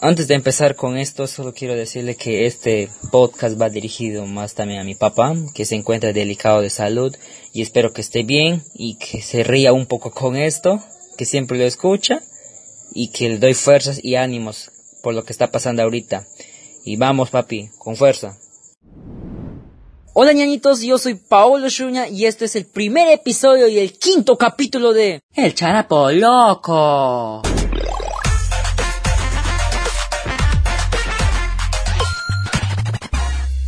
Antes de empezar con esto, solo quiero decirle que este podcast va dirigido más también a mi papá, que se encuentra delicado de salud y espero que esté bien y que se ría un poco con esto, que siempre lo escucha y que le doy fuerzas y ánimos por lo que está pasando ahorita. Y vamos, papi, con fuerza. Hola ñañitos, yo soy Paolo Shuña y este es el primer episodio y el quinto capítulo de El Charapo Loco.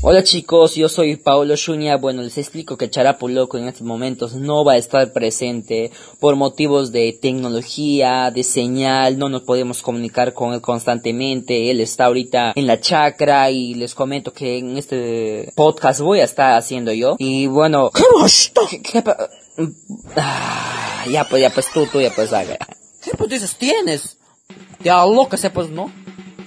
Hola chicos, yo soy Paolo Shuña. Bueno, les explico que Charapo Loco en estos momentos no va a estar presente por motivos de tecnología, de señal, no nos podemos comunicar con él constantemente. Él está ahorita en la chacra y les comento que en este podcast voy a estar haciendo yo. Y bueno, ¿qué, qué, ah, ya pues, ya pues tú, tú ya pues haga. ¿Qué pues dices tienes? Ya loca se pues no.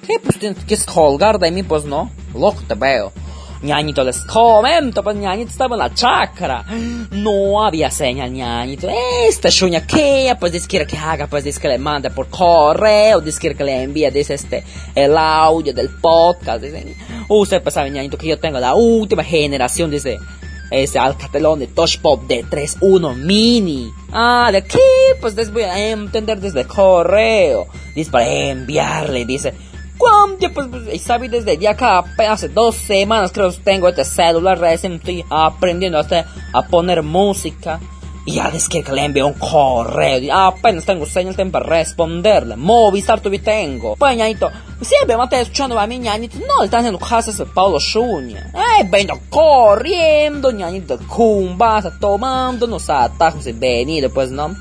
¿Qué pues tienes? ¿Quieres colgar de mí pues no? Loco te veo. Ñañito, les comento, pues ñañito estaba en la chacra. No había señal, ñañito. Esta chuña que, pues dice que haga, pues dice que le manda por correo, dice que le envía, dice este, el audio del podcast. Dice, usted pues sabe, ñañito, que yo tengo la última generación, dice, ese Alcatelón de Touch Pop de 3.1 mini. Ah, ¿de qué? Pues les voy a entender desde correo. Dice para enviarle, dice, ¿Cuánto? Pues, pues sabe desde ya acá hace dos semanas creo que tengo este celular recién estoy aprendiendo hasta a poner música. Y ya es que le envío un correo. Y apenas tengo señal para responderle. Movistar todavía tengo. Pues ñañito, siempre me está escuchando a mi ñañito. No le están haciendo caso a Paulo Shuña. Eh, vengo corriendo, ñañito. Cumbas, tomando unos atajos y venido, pues no.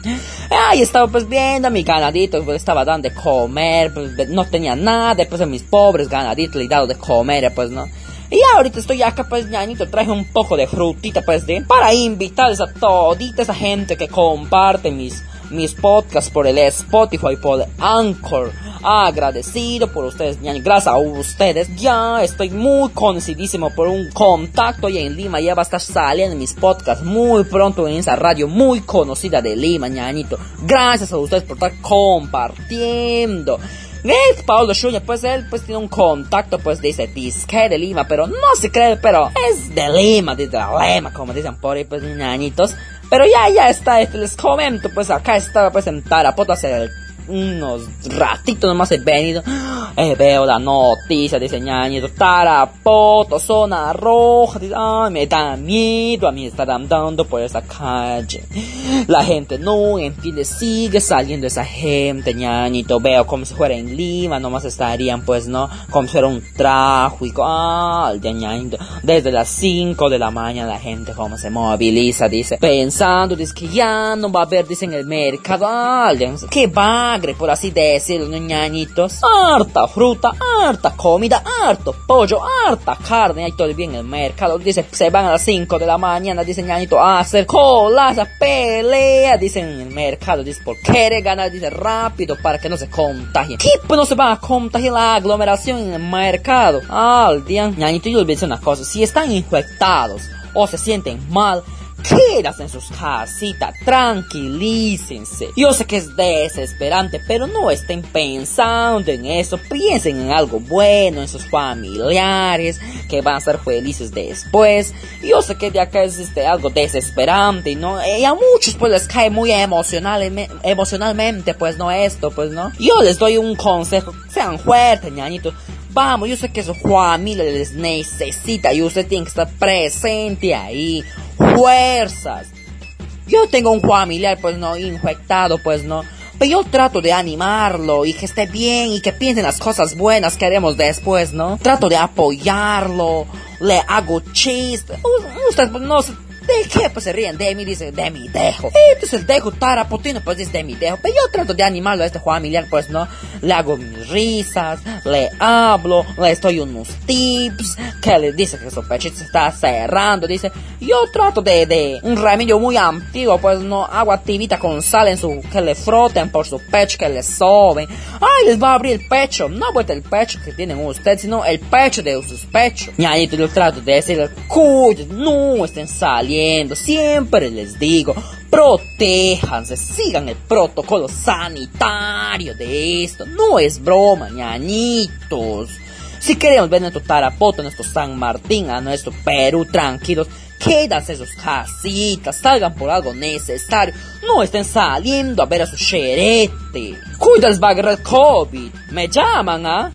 Ahí estaba pues viendo a mi ganadito, pues estaba dando de comer, pues no tenía nada, pues a mis pobres ganaditos le he dado de comer, pues no. Y ahorita estoy acá, pues, ñañito, traje un poco de frutita, pues, de, para invitarles a todita esa gente que comparte mis, mis podcasts por el Spotify, por Anchor. Agradecido por ustedes, ñaño. Gracias a ustedes. Ya estoy muy conocidísimo por un contacto y en Lima ya va a estar saliendo mis podcasts muy pronto en esa radio muy conocida de Lima, ñañito. Gracias a ustedes por estar compartiendo. Es Paulo Schuller, pues él pues tiene un contacto pues dice disque de Lima, pero no se cree, pero es de Lima, de Lima, como dicen por ahí pues ñañitos. Pero ya, ya está, este, les comento, pues acá estaba pues en Tarapoto el unos ratitos nomás he venido. Eh, veo la noticia, dice ñañito, Tarapoto, zona roja. Dice, ay, me da miedo, a mí está andando por esa calle. La gente no entiende, sigue saliendo esa gente, ñañito. Veo como si fuera en Lima, nomás estarían, pues, ¿no? Como si fuera un tráfico. Ah, de ñañito. Desde las 5 de la mañana la gente como se moviliza, dice, pensando, dice que ya no va a haber, dice en el mercado. Ah, que va por así decirlo, ñañitos. Harta fruta, harta comida, harto pollo, harta carne, ahí todo bien en el mercado. Dice, se van a las 5 de la mañana, dice ñañito, a hacer colas, a pelea, dicen en el mercado. Dice, por quiere ganar, dice, rápido para que no se contagien. ¿Qué? Pues no se va a contagiar la aglomeración en el mercado. Al día, ñañito, yo les voy a decir una cosa, si están infectados o se sienten mal, quedas en sus casitas, tranquilícense. Yo sé que es desesperante, pero no estén pensando en eso. Piensen en algo bueno, en sus familiares, que van a ser felices después. Yo sé que de acá es este, algo desesperante, ¿no? Y a muchos pues les cae muy emocional, emocionalmente, pues no esto, pues no. Yo les doy un consejo, sean fuertes, ñañitos. Vamos, yo sé que su familia les necesita y usted tiene que estar presente ahí fuerzas. Yo tengo un familiar, pues no, infectado, pues no. Pero yo trato de animarlo y que esté bien y que piense en las cosas buenas que haremos después, ¿no? Trato de apoyarlo, le hago chistes. Usted no ¿De qué? Pues se ríen de mí, dice, de mi dejo. Este es el dejo tarapotino, pues dice de mi dejo. Pero yo trato de animarlo a este familiar, pues no. Le hago mis risas, le hablo, le estoy unos tips, que le dice que su pechito se está cerrando, dice. Yo trato de, de un remedio muy antiguo, pues no, agua tibita con sal en su, que le froten por su pecho, que le soben. Ay, les va a abrir el pecho. No vuelta el pecho que tienen ustedes, sino el pecho de sus pechos. Y ahí yo trato de decirle, cuyo, no estén saliendo siempre les digo, protéjanse, sigan el protocolo sanitario de esto. No es broma, ñañitos. Si queremos ver nuestro Tarapoto, nuestro San Martín, a nuestro Perú tranquilos, quédense en sus casitas, salgan por algo necesario, no estén saliendo a ver a su xerete. Cuídales, va a el COVID. Me llaman, ¿ah?